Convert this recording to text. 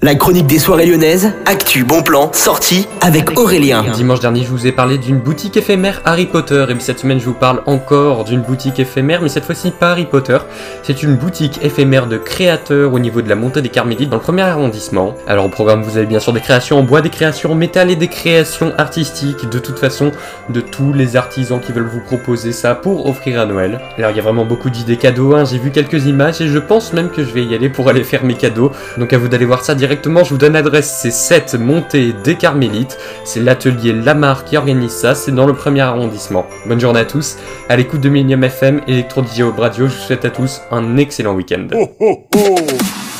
La chronique des soirées lyonnaises, actu, bon plan, sortie avec Aurélien. Dimanche dernier, je vous ai parlé d'une boutique éphémère Harry Potter. Et cette semaine, je vous parle encore d'une boutique éphémère, mais cette fois-ci pas Harry Potter. C'est une boutique éphémère de créateurs au niveau de la montée des Carmélites dans le premier arrondissement. Alors au programme, vous avez bien sûr des créations en bois, des créations en métal et des créations artistiques. De toute façon, de tous les artisans qui veulent vous proposer ça pour offrir à Noël. Alors il y a vraiment beaucoup d'idées cadeaux. Hein. J'ai vu quelques images et je pense même que je vais y aller pour aller faire mes cadeaux. Donc à vous d'aller voir ça directement directement, je vous donne l'adresse, c'est 7 montée des Carmélites. C'est l'atelier Lamar qui organise ça, c'est dans le premier arrondissement. Bonne journée à tous, à l'écoute de Millennium FM, Electro DJ Radio, je vous souhaite à tous un excellent week-end.